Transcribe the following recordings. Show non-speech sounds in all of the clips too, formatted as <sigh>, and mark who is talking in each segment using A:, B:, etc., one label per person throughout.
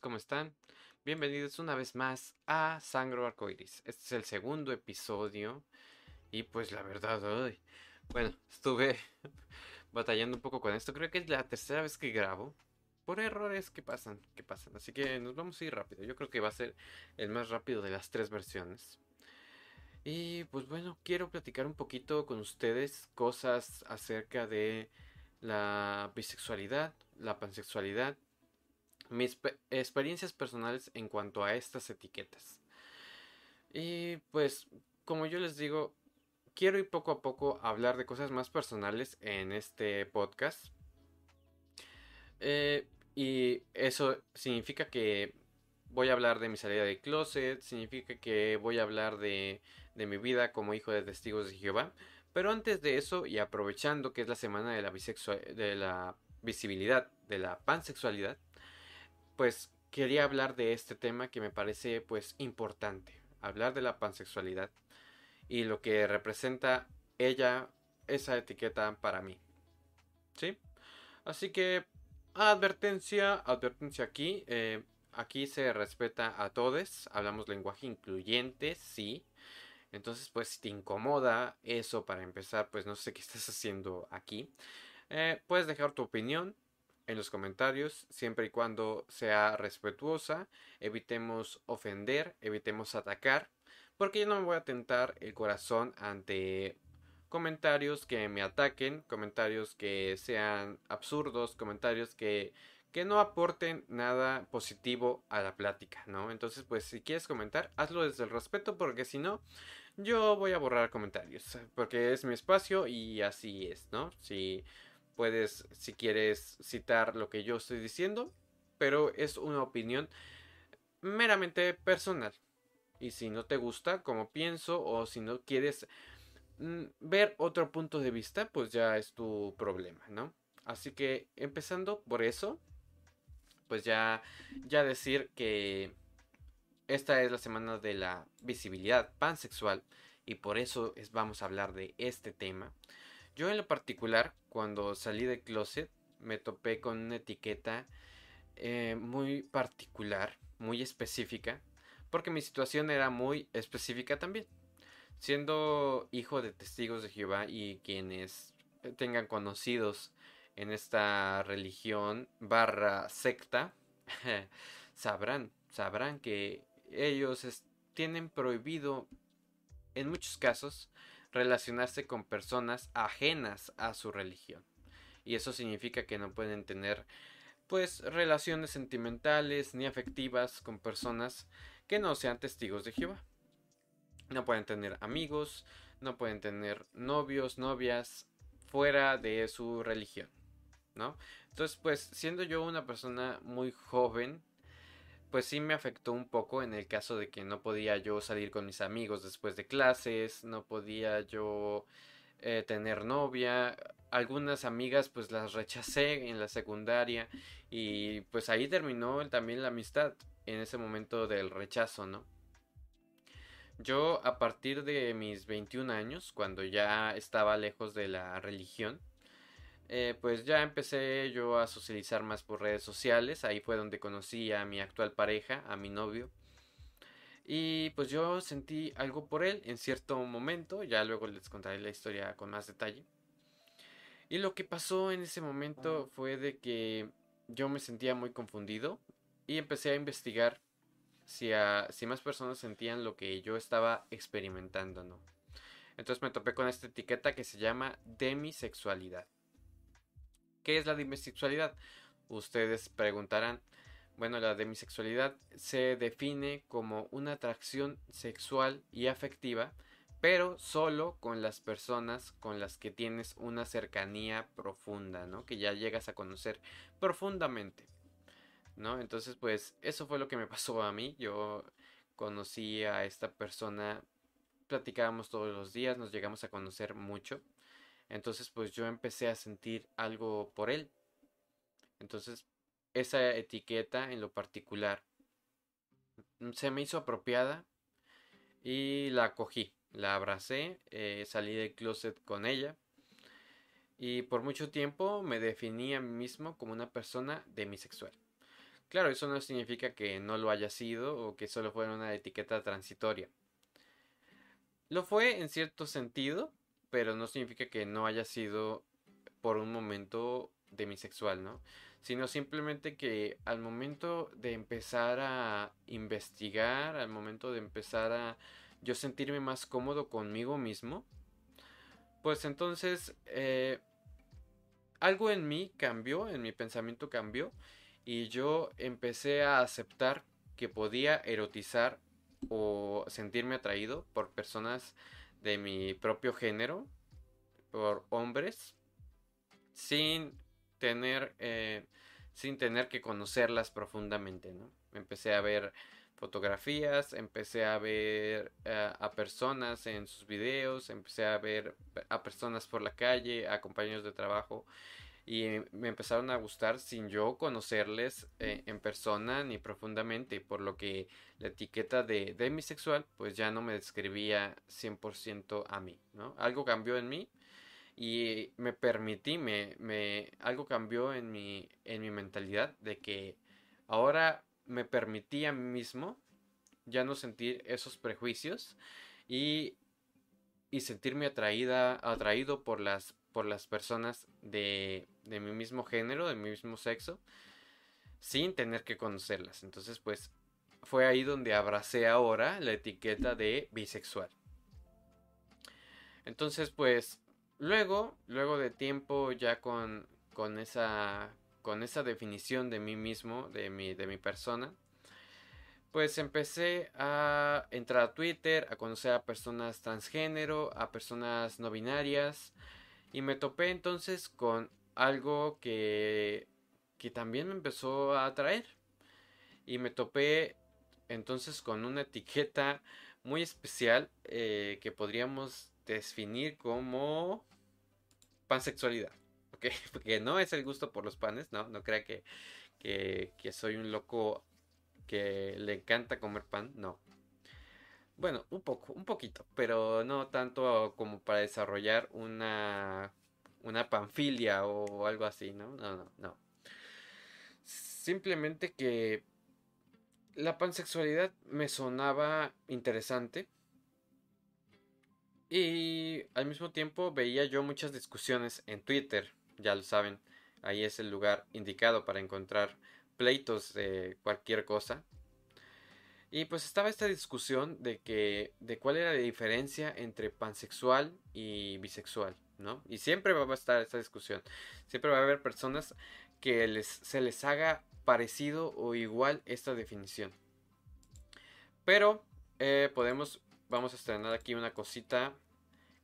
A: ¿Cómo están? Bienvenidos una vez más a Sangro Arcoiris. Este es el segundo episodio y pues la verdad, bueno, estuve <laughs> batallando un poco con esto. Creo que es la tercera vez que grabo por errores que pasan, que pasan. Así que nos vamos a ir rápido. Yo creo que va a ser el más rápido de las tres versiones. Y pues bueno, quiero platicar un poquito con ustedes cosas acerca de la bisexualidad, la pansexualidad, mis experiencias personales en cuanto a estas etiquetas. Y pues, como yo les digo, quiero ir poco a poco a hablar de cosas más personales en este podcast. Eh, y eso significa que voy a hablar de mi salida de closet, significa que voy a hablar de, de mi vida como hijo de testigos de Jehová. Pero antes de eso, y aprovechando que es la semana de la, de la visibilidad de la pansexualidad, pues quería hablar de este tema que me parece pues importante, hablar de la pansexualidad y lo que representa ella, esa etiqueta para mí. ¿Sí? Así que, advertencia, advertencia aquí, eh, aquí se respeta a todos, hablamos lenguaje incluyente, sí, entonces, pues si te incomoda eso para empezar, pues no sé qué <laughs> estás haciendo aquí. Eh, puedes dejar tu opinión en los comentarios, siempre y cuando sea respetuosa. Evitemos ofender, evitemos atacar, porque yo no me voy a tentar el corazón ante comentarios que me ataquen, comentarios que sean absurdos, comentarios que que no aporten nada positivo a la plática, ¿no? Entonces, pues si quieres comentar, hazlo desde el respeto, porque si no, yo voy a borrar comentarios, porque es mi espacio y así es, ¿no? Si puedes, si quieres citar lo que yo estoy diciendo, pero es una opinión meramente personal. Y si no te gusta como pienso o si no quieres mm, ver otro punto de vista, pues ya es tu problema, ¿no? Así que empezando por eso, pues ya, ya decir que esta es la semana de la visibilidad pansexual y por eso es, vamos a hablar de este tema. Yo en lo particular, cuando salí de closet, me topé con una etiqueta eh, muy particular, muy específica, porque mi situación era muy específica también. Siendo hijo de testigos de Jehová y quienes tengan conocidos en esta religión barra secta, <laughs> sabrán, sabrán que ellos tienen prohibido en muchos casos relacionarse con personas ajenas a su religión. Y eso significa que no pueden tener pues relaciones sentimentales ni afectivas con personas que no sean testigos de Jehová. No pueden tener amigos, no pueden tener novios, novias fuera de su religión. ¿no? Entonces, pues siendo yo una persona muy joven, pues sí me afectó un poco en el caso de que no podía yo salir con mis amigos después de clases, no podía yo eh, tener novia, algunas amigas pues las rechacé en la secundaria y pues ahí terminó también la amistad en ese momento del rechazo, ¿no? Yo a partir de mis 21 años, cuando ya estaba lejos de la religión, eh, pues ya empecé yo a socializar más por redes sociales. Ahí fue donde conocí a mi actual pareja, a mi novio. Y pues yo sentí algo por él en cierto momento. Ya luego les contaré la historia con más detalle. Y lo que pasó en ese momento fue de que yo me sentía muy confundido y empecé a investigar si, si más personas sentían lo que yo estaba experimentando, ¿no? Entonces me topé con esta etiqueta que se llama demisexualidad. ¿Qué es la demisexualidad? Ustedes preguntarán. Bueno, la demisexualidad se define como una atracción sexual y afectiva, pero solo con las personas con las que tienes una cercanía profunda, ¿no? Que ya llegas a conocer profundamente, ¿no? Entonces, pues eso fue lo que me pasó a mí. Yo conocí a esta persona, platicábamos todos los días, nos llegamos a conocer mucho. Entonces pues yo empecé a sentir algo por él. Entonces esa etiqueta en lo particular mm, se me hizo apropiada y la cogí, la abracé, eh, salí del closet con ella y por mucho tiempo me definí a mí mismo como una persona demisexual. Claro, eso no significa que no lo haya sido o que solo fuera una etiqueta transitoria. Lo fue en cierto sentido, pero no significa que no haya sido por un momento demisexual, ¿no? Sino simplemente que al momento de empezar a investigar, al momento de empezar a yo sentirme más cómodo conmigo mismo, pues entonces eh, algo en mí cambió, en mi pensamiento cambió y yo empecé a aceptar que podía erotizar o sentirme atraído por personas de mi propio género, por hombres, sin tener, eh, sin tener que conocerlas profundamente, ¿no? Empecé a ver fotografías, empecé a ver eh, a personas en sus videos, empecé a ver a personas por la calle, a compañeros de trabajo y me empezaron a gustar sin yo conocerles eh, en persona ni profundamente, por lo que la etiqueta de demisexual pues ya no me describía 100% a mí, ¿no? Algo cambió en mí y me permití, me, me, algo cambió en mi, en mi mentalidad de que ahora me permití a mí mismo ya no sentir esos prejuicios y, y sentirme atraída, atraído por las por las personas de, de mi mismo género, de mi mismo sexo, sin tener que conocerlas. Entonces, pues fue ahí donde abracé ahora la etiqueta de bisexual. Entonces, pues luego, luego de tiempo ya con, con, esa, con esa definición de mí mismo, de mi, de mi persona, pues empecé a entrar a Twitter, a conocer a personas transgénero, a personas no binarias, y me topé entonces con algo que, que también me empezó a atraer. Y me topé entonces con una etiqueta muy especial eh, que podríamos definir como pansexualidad. <laughs> Porque no es el gusto por los panes, no, no crea que, que, que soy un loco que le encanta comer pan, no. Bueno, un poco, un poquito, pero no tanto como para desarrollar una, una panfilia o algo así, ¿no? No, no, no. Simplemente que la pansexualidad me sonaba interesante y al mismo tiempo veía yo muchas discusiones en Twitter, ya lo saben, ahí es el lugar indicado para encontrar pleitos de cualquier cosa. Y pues estaba esta discusión de que de cuál era la diferencia entre pansexual y bisexual, ¿no? Y siempre va a estar esta discusión. Siempre va a haber personas que les, se les haga parecido o igual esta definición. Pero eh, podemos, vamos a estrenar aquí una cosita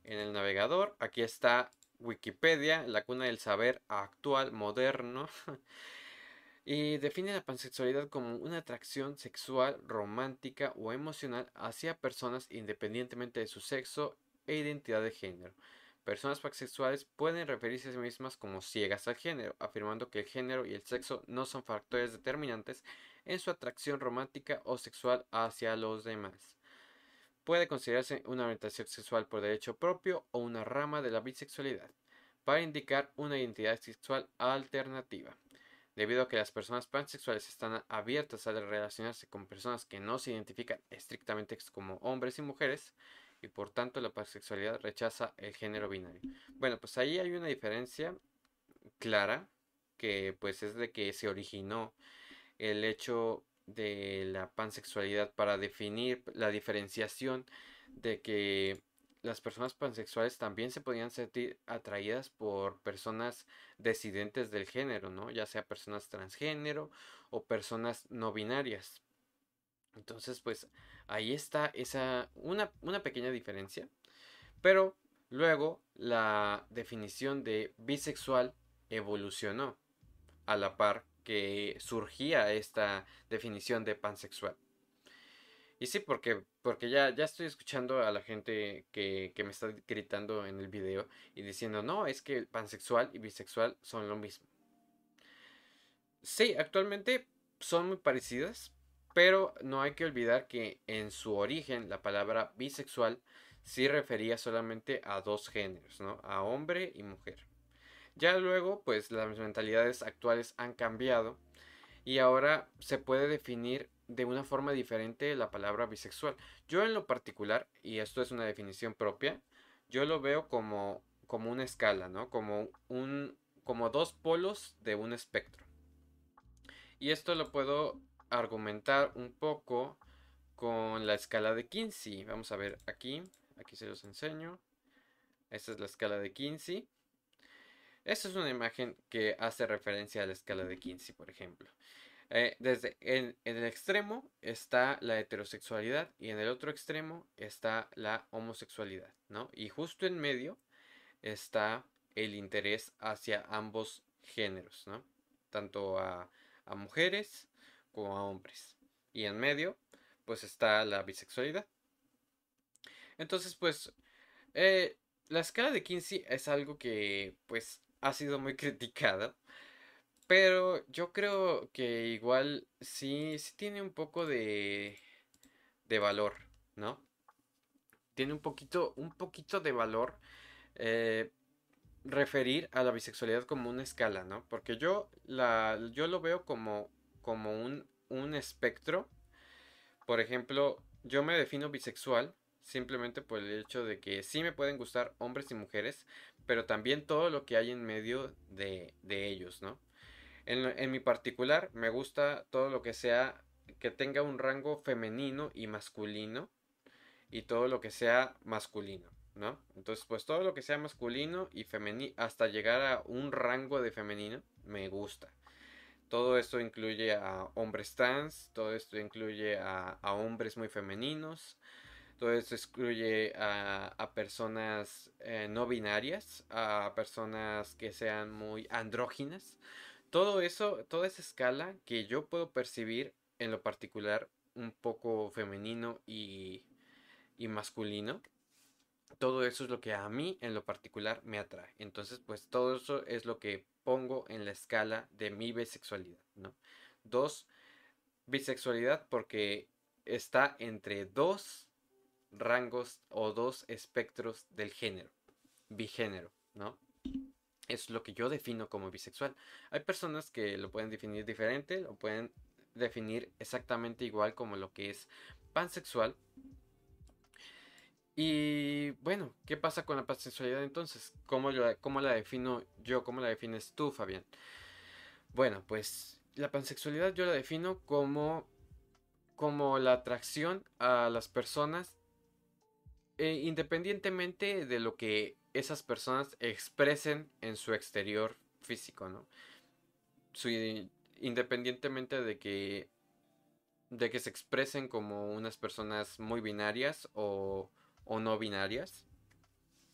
A: en el navegador. Aquí está Wikipedia, la cuna del saber actual, moderno. <laughs> y define la pansexualidad como una atracción sexual, romántica o emocional hacia personas independientemente de su sexo e identidad de género. Personas pansexuales pueden referirse a sí mismas como ciegas al género, afirmando que el género y el sexo no son factores determinantes en su atracción romántica o sexual hacia los demás. Puede considerarse una orientación sexual por derecho propio o una rama de la bisexualidad, para indicar una identidad sexual alternativa debido a que las personas pansexuales están abiertas a relacionarse con personas que no se identifican estrictamente como hombres y mujeres y por tanto la pansexualidad rechaza el género binario. Bueno, pues ahí hay una diferencia clara que pues es de que se originó el hecho de la pansexualidad para definir la diferenciación de que las personas pansexuales también se podían sentir atraídas por personas decidentes del género, ¿no? Ya sea personas transgénero o personas no binarias. Entonces, pues ahí está esa una, una pequeña diferencia. Pero luego la definición de bisexual evolucionó a la par que surgía esta definición de pansexual. Y sí, porque, porque ya, ya estoy escuchando a la gente que, que me está gritando en el video y diciendo, no, es que el pansexual y bisexual son lo mismo. Sí, actualmente son muy parecidas, pero no hay que olvidar que en su origen la palabra bisexual sí refería solamente a dos géneros, ¿no? A hombre y mujer. Ya luego, pues las mentalidades actuales han cambiado y ahora se puede definir de una forma diferente la palabra bisexual. Yo en lo particular, y esto es una definición propia, yo lo veo como, como una escala, ¿no? Como, un, como dos polos de un espectro. Y esto lo puedo argumentar un poco con la escala de Kinsey. Vamos a ver aquí, aquí se los enseño. Esta es la escala de Kinsey. Esta es una imagen que hace referencia a la escala de Kinsey, por ejemplo. Eh, desde en, el extremo está la heterosexualidad y en el otro extremo está la homosexualidad, ¿no? Y justo en medio está el interés hacia ambos géneros, ¿no? Tanto a, mujeres como a hombres. Y en medio, pues está la bisexualidad. Entonces, pues, eh, la escala de Kinsey es algo que, pues, ha sido muy <laughs> criticada pero yo creo que igual sí, sí tiene un poco de, de valor, ¿no? Tiene un poquito, un poquito de valor eh, referir a la bisexualidad como una escala, ¿no? Porque yo, la, yo lo veo como, como un, un espectro. Por ejemplo, yo me defino bisexual simplemente por el hecho de que sí me pueden gustar hombres y mujeres, pero también todo lo que hay en medio de, de ellos, ¿no? En, mi particular, me gusta todo lo que sea que tenga un rango femenino y masculino y todo lo que sea masculino, ¿no? Entonces, pues todo lo que sea masculino y femenino hasta llegar a un rango de femenino me gusta. Todo esto incluye a hombres trans, todo esto incluye a, hombres muy femeninos, todo esto incluye a, personas eh, no binarias, a personas que sean muy andróginas todo eso, toda esa escala que yo puedo percibir en lo particular un poco femenino y, y masculino, todo eso es lo que a mí en lo particular me atrae. Entonces, pues todo eso es lo que pongo en la escala de mi bisexualidad, ¿no? Dos, bisexualidad porque está entre dos rangos o dos espectros del género, bigénero, ¿no? Es lo que yo defino como bisexual. Hay personas que lo pueden definir diferente, lo pueden definir exactamente igual como lo que es pansexual. Y bueno, ¿qué pasa con la pansexualidad entonces? ¿Cómo, ¿Cómo la defino yo? ¿Cómo la defines tú, Fabián? Bueno, pues la pansexualidad yo la defino como, como la atracción a las personas eh, independientemente de lo que esas personas expresen en su exterior físico, ¿no? independientemente de que de que se expresen como unas personas muy binarias o, o no binarias,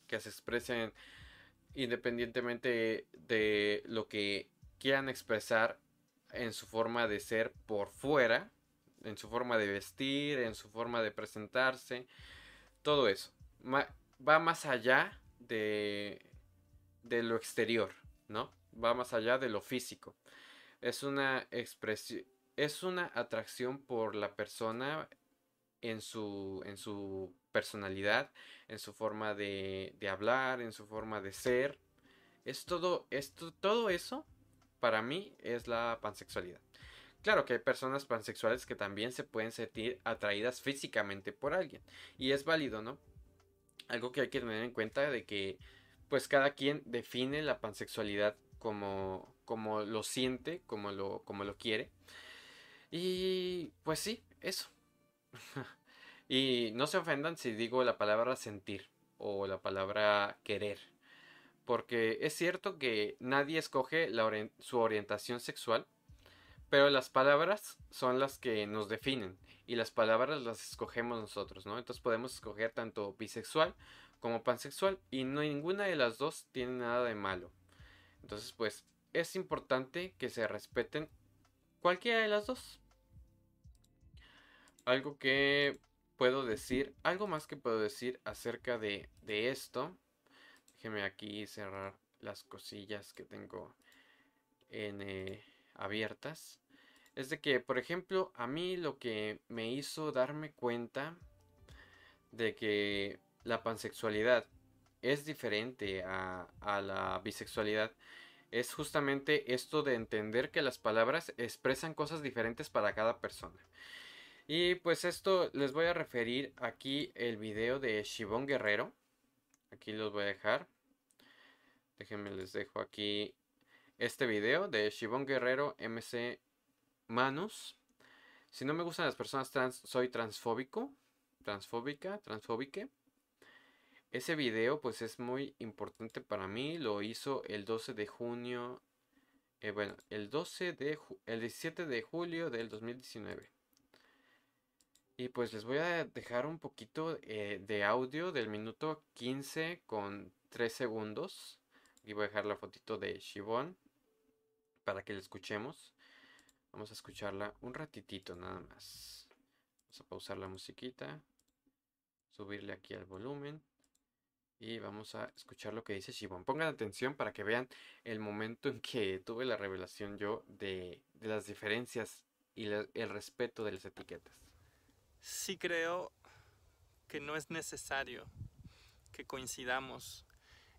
A: que se expresen independientemente de lo que quieran expresar en su forma de ser por fuera, en su forma de vestir, en su forma de presentarse, todo eso. va más allá de, de lo exterior, ¿no? Va más allá de lo físico. Es una expresión, es una atracción por la persona en su, en su personalidad, en su forma de, de hablar, en su forma de ser. Es todo, todo eso para mí es la pansexualidad. Claro que hay personas pansexuales que también se pueden sentir atraídas físicamente por alguien. Y es válido, ¿no? Algo que hay que tener en cuenta de que pues cada quien define la pansexualidad como, como lo siente, como lo, como lo quiere. Y pues sí, eso. <laughs> y no se ofendan si digo la palabra sentir o la palabra querer. Porque es cierto que nadie escoge su orientación sexual, pero las palabras son las que nos definen y las palabras las escogemos nosotros, ¿no? Entonces podemos escoger tanto bisexual como pansexual y no ninguna de las dos tiene nada de malo. Entonces, pues es importante que se respeten cualquiera de las dos. Algo que puedo decir, algo más que puedo decir acerca de, esto. Déjeme aquí cerrar las cosillas que tengo en, eh, abiertas es de que, por ejemplo, a mí lo que me hizo darme cuenta de que la pansexualidad es diferente a, la bisexualidad es justamente esto de entender que las palabras expresan cosas diferentes para cada persona. Y pues esto les voy a referir aquí el video de Shibón Guerrero. Aquí los voy a dejar. Déjenme les dejo aquí este video de Shibón Guerrero MC Manus. Si no me gustan las personas trans, soy transfóbico. Transfóbica, transfóbique. Ese video pues es muy importante para mí. Lo hizo el 12 de junio. Eh, bueno, el 12 de el 17 de julio del 2019. Y pues les voy a dejar un poquito eh, de audio del minuto 15 con 3 segundos. Y voy a dejar la fotito de Shibon para que la escuchemos. Vamos a escucharla un ratitito nada más. Vamos a pausar la musiquita. Subirle aquí al volumen. Y vamos a escuchar lo que dice Shibon. Pongan atención para que vean el momento en que tuve la revelación yo de, de las diferencias y el respeto de las etiquetas
B: sí creo que no es necesario que coincidamos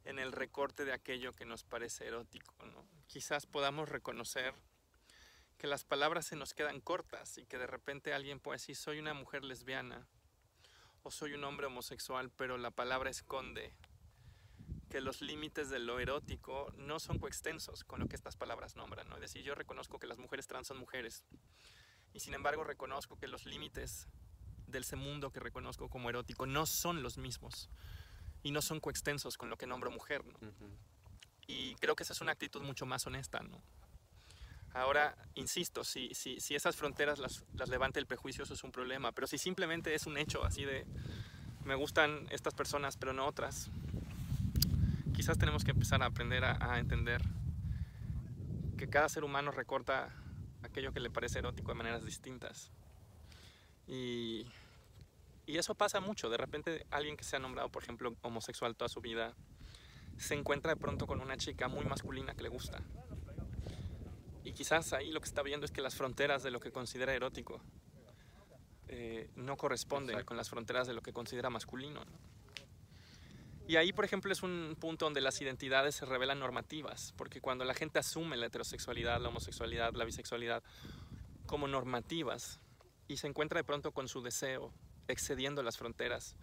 B: en el recorte de aquello que nos parece erótico. Quizás podamos reconocer que las palabras se nos quedan cortas y que de repente alguien puede decir soy una mujer lesbiana o soy un hombre homosexual, pero la palabra esconde que los límites de lo erótico no son coextensos con lo que estas palabras nombran. ¿no? Es decir, yo reconozco que las mujeres trans son mujeres y sin embargo reconozco que los límites de ese mundo que reconozco como erótico no son los mismos y no son coextensos con lo que nombro mujer. Y creo que esa es una actitud mucho más honesta. ¿no? Ahora, insisto, si, si, si esas fronteras las, las levanta el prejuicio, eso es un problema. Pero si simplemente es un hecho así de me gustan estas personas, pero no otras, quizás tenemos que empezar a aprender a, entender que cada ser humano recorta aquello que le parece erótico de maneras distintas. Y y eso pasa mucho. De repente alguien que se ha nombrado, por ejemplo, homosexual toda su vida, se encuentra de pronto con una chica muy masculina que le gusta. Y quizás ahí lo que está viendo es que las fronteras de lo que considera erótico eh, no corresponden con las fronteras de lo que considera masculino. Y ahí, por ejemplo, es un punto donde las identidades se revelan normativas, porque cuando la gente asume la heterosexualidad, la homosexualidad, la bisexualidad como normativas y se encuentra de pronto con su deseo excediendo las fronteras,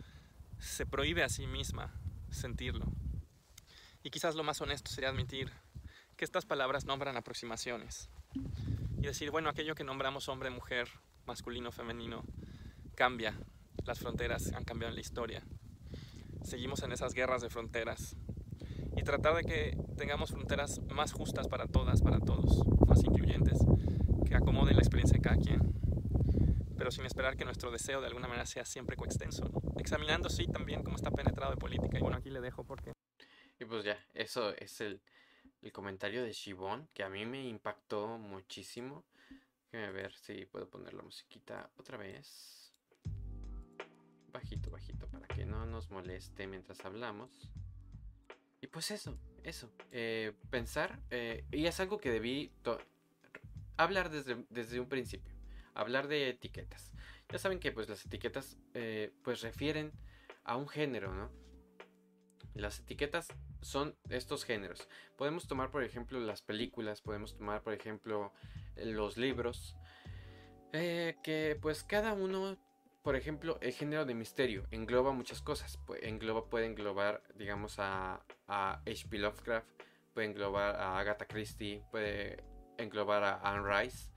B: se prohíbe a sí misma sentirlo. Y quizás lo más honesto sería admitir que estas palabras nombran aproximaciones. Y decir, bueno, aquello que nombramos hombre, mujer, masculino, femenino, cambia. Las fronteras han cambiado en la historia. Seguimos en esas guerras de fronteras. Y tratar de que tengamos fronteras más justas para todas, para todos, más incluyentes, que acomoden la experiencia de cada quien pero sin esperar que nuestro deseo de alguna manera sea siempre coextenso. Examinando, sí, también cómo está penetrado de política. Y bueno, aquí le dejo porque...
A: Y pues ya, eso es el, el comentario de Shibon, que a mí me impactó muchísimo. Déjame ver si puedo poner la musiquita otra vez. Bajito, bajito, para que no nos moleste mientras hablamos. Y pues eso, eso. Eh, pensar, eh, y es algo que debí hablar desde, desde un principio hablar de etiquetas. Ya saben que pues las etiquetas eh, pues refieren a un género, ¿no? Las etiquetas son estos géneros. Podemos tomar por ejemplo las películas, podemos tomar por ejemplo los libros, eh, que pues cada uno, por ejemplo, el género de misterio engloba muchas cosas. Engloba, puede englobar, digamos, a, a H.P. Lovecraft, puede englobar a Agatha Christie, puede englobar a Anne Rice.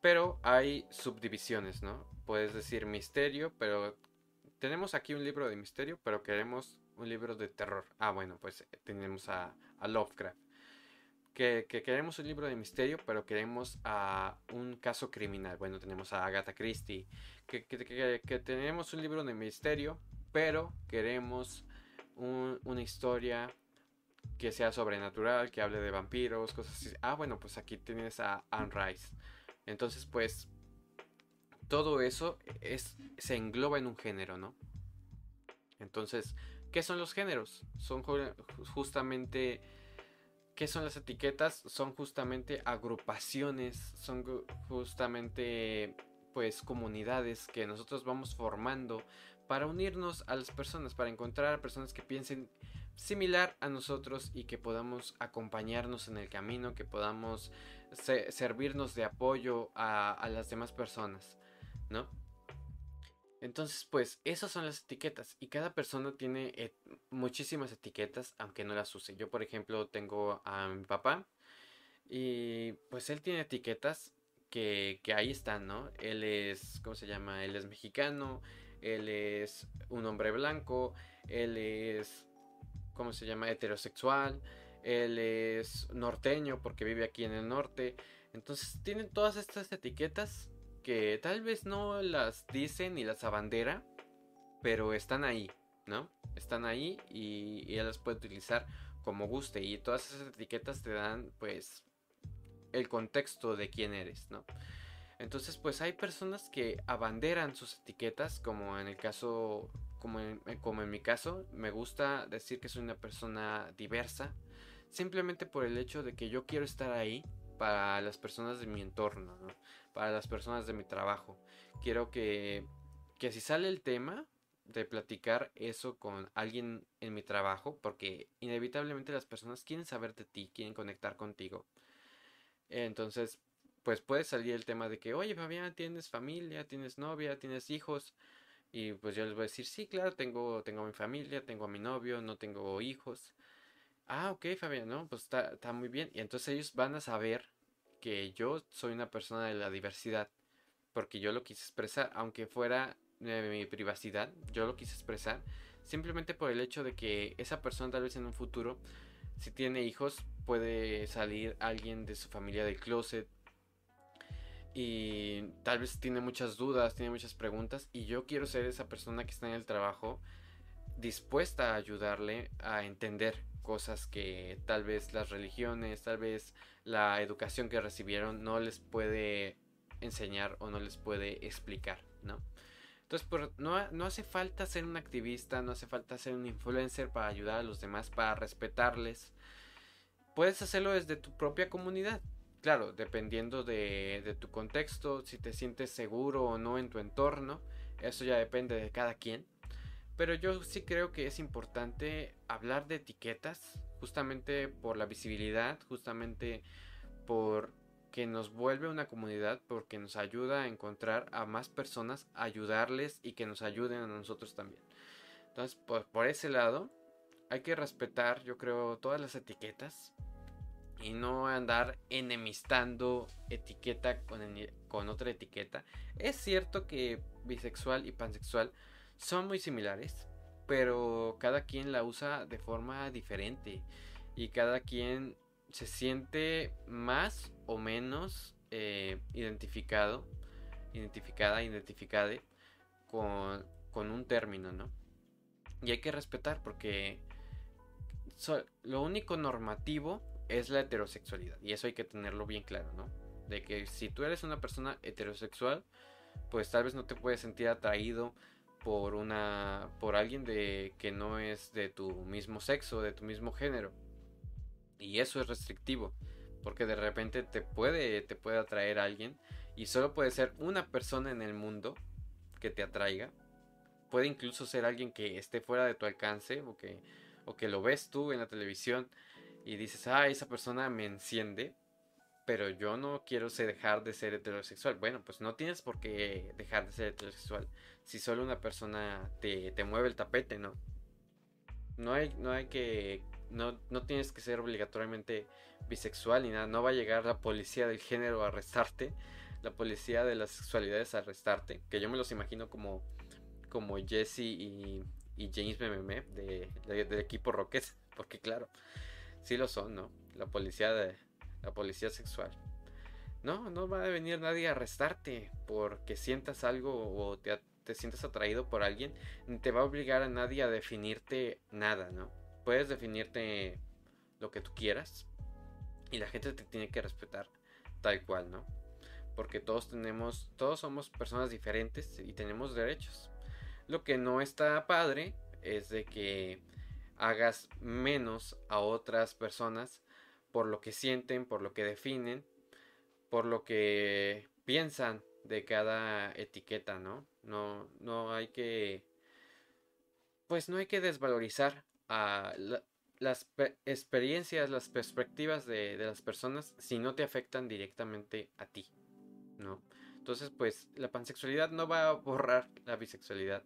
A: Pero hay subdivisiones, ¿no? Puedes decir misterio, pero tenemos aquí un libro de misterio, pero queremos un libro de terror. Ah, bueno, pues eh, tenemos a, Lovecraft. Que, queremos un libro de misterio, pero queremos a un caso criminal. Bueno, tenemos a Agatha Christie. Que, que tenemos un libro de misterio, pero queremos una historia que sea sobrenatural, que hable de vampiros, cosas así. Ah, bueno, pues aquí tienes a Anne Rice. Entonces, pues, todo eso es, se engloba en un género, ¿no? Entonces, ¿qué son los géneros? Son justamente... ¿Qué son las etiquetas? Son justamente agrupaciones, son justamente pues comunidades que nosotros vamos formando para unirnos a las personas, para encontrar a personas que piensen similar a nosotros y que podamos acompañarnos en el camino, que podamos servirnos de apoyo a, las demás personas, ¿no? Entonces, pues, esas son las etiquetas y cada persona tiene muchísimas etiquetas, aunque no las use. Yo, por ejemplo, tengo a mi papá y pues él tiene etiquetas que, que ahí están, ¿no? Él es, ¿cómo se llama? Él es mexicano, él es un hombre blanco, él es, ¿cómo se llama? Heterosexual, él es norteño porque vive aquí en el norte. Entonces tienen todas estas etiquetas que tal vez no las dicen ni las abandera, pero están ahí, ¿no? Están ahí y, y él las puede utilizar como guste y todas esas etiquetas te dan pues el contexto de quién eres, ¿no? Entonces, pues hay personas que abanderan sus etiquetas, como en el caso, como en, eh, como en mi caso, me gusta decir que soy una persona diversa, simplemente por el hecho de que yo quiero estar ahí para las personas de mi entorno, para las personas de mi trabajo. Quiero que, que si sale el tema de platicar eso con alguien en mi trabajo, porque inevitablemente las personas quieren saber de ti, quieren conectar contigo. Entonces, pues puede salir el tema de que, oye Fabián, tienes familia, tienes novia, tienes hijos. Y pues yo les voy a decir, sí, claro, tengo, tengo mi familia, tengo a mi novio, no tengo hijos. Ah, ok, Fabián, no, pues está, muy bien. Y entonces ellos van a saber que yo soy una persona de la diversidad. Porque yo lo quise expresar, aunque fuera de mi privacidad, yo lo quise expresar. Simplemente por el hecho de que esa persona tal vez en un futuro, si tiene hijos, puede salir alguien de su familia del closet y tal vez tiene muchas dudas, tiene muchas preguntas y yo quiero ser esa persona que está en el trabajo dispuesta a ayudarle a entender cosas que tal vez las religiones, tal vez la educación que recibieron no les puede enseñar o no les puede explicar, ¿no? Entonces, no, no hace falta ser un activista, no hace falta ser un influencer para ayudar a los demás, para respetarles, puedes hacerlo desde tu propia comunidad. Claro, dependiendo de, tu contexto, si te sientes seguro o no en tu entorno, eso ya depende de cada quien. Pero yo sí creo que es importante hablar de etiquetas, justamente por la visibilidad, justamente por que nos vuelve una comunidad, porque nos ayuda a encontrar a más personas, ayudarles y que nos ayuden a nosotros también. Entonces, por ese lado, hay que respetar, yo creo, todas las etiquetas, y no andar enemistando etiqueta con, con, otra etiqueta. Es cierto que bisexual y pansexual son muy similares, pero cada quien la usa de forma diferente y cada quien se siente más o menos eh, identificado, identificada, identificada con, con un término, ¿no? Y hay que respetar porque lo único normativo es la heterosexualidad. Y eso hay que tenerlo bien claro, ¿no? De que si tú eres una persona heterosexual, pues tal vez no te puedes sentir atraído por una por alguien de que no es de tu mismo sexo, de tu mismo género. Y eso es restrictivo, porque de repente te puede te puede atraer a alguien y solo puede ser una persona en el mundo que te atraiga. Puede incluso ser alguien que esté fuera de tu alcance o que o que lo ves tú en la televisión y dices, ah, esa persona me enciende, pero yo no quiero dejar de ser heterosexual. Bueno, pues no tienes por qué dejar de ser heterosexual si solo una persona te, mueve el tapete, ¿no? No hay, no hay que, no, no tienes que ser obligatoriamente bisexual ni nada. No va a llegar la policía del género a arrestarte, la policía de las sexualidades a arrestarte, que yo me los imagino como, como Jesse y, James MMM de, del equipo Rockets, porque claro, sí lo son, ¿no? La policía de la policía sexual. No, no va a venir nadie a arrestarte porque sientas algo o te, te sientas atraído por alguien, te va a obligar a nadie a definirte nada, ¿no? Puedes definirte lo que tú quieras y la gente te tiene que respetar tal cual, ¿no? Porque todos tenemos, todos somos personas diferentes y tenemos derechos. Lo que no está padre es de que hagas menos a otras personas por lo que sienten, por lo que definen, por lo que piensan de cada etiqueta, ¿no? No, no hay que, pues no hay que desvalorizar las experiencias, las perspectivas de, las personas si no te afectan directamente a ti, ¿no? Entonces, pues la pansexualidad no va a borrar la bisexualidad.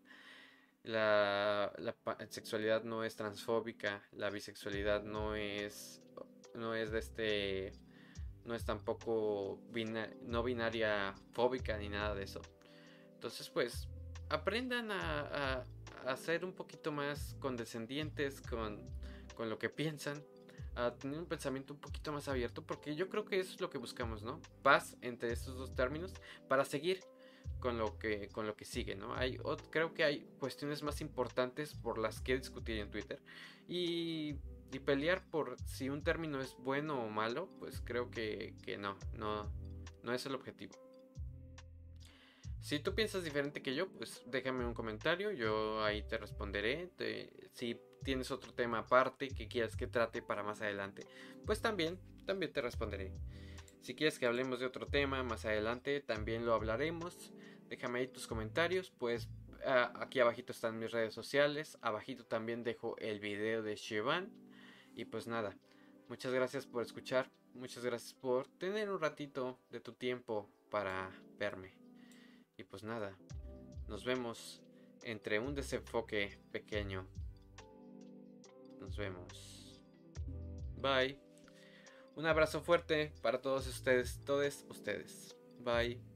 A: La, la sexualidad no es transfóbica, la bisexualidad no es no es de este no es tampoco no binaria fóbica ni nada de eso. Entonces, pues aprendan a, a, ser un poquito más condescendientes con, con lo que piensan, a tener un pensamiento un poquito más abierto, porque yo creo que eso es lo que buscamos, ¿no? Paz entre estos dos términos para seguir con lo que con lo que sigue, ¿no? Hay creo que hay cuestiones más importantes por las que discutir en Twitter y, y pelear por si un término es bueno o malo, pues creo que, que no, no, no es el objetivo. Si tú piensas diferente que yo, pues déjame un comentario, yo ahí te responderé. si tienes otro tema aparte que quieras que trate para más adelante, pues también, también te responderé. Si quieres que hablemos de otro tema más adelante, también lo hablaremos. Déjame ahí tus comentarios, pues aquí abajito están mis redes sociales, abajito también dejo el video de Shivan. Y pues nada, muchas gracias por escuchar, muchas gracias por tener un ratito de tu tiempo para verme. Y pues nada, nos vemos entre un desenfoque pequeño. Nos vemos. Bye. Un abrazo fuerte para todos ustedes, todos ustedes. Bye.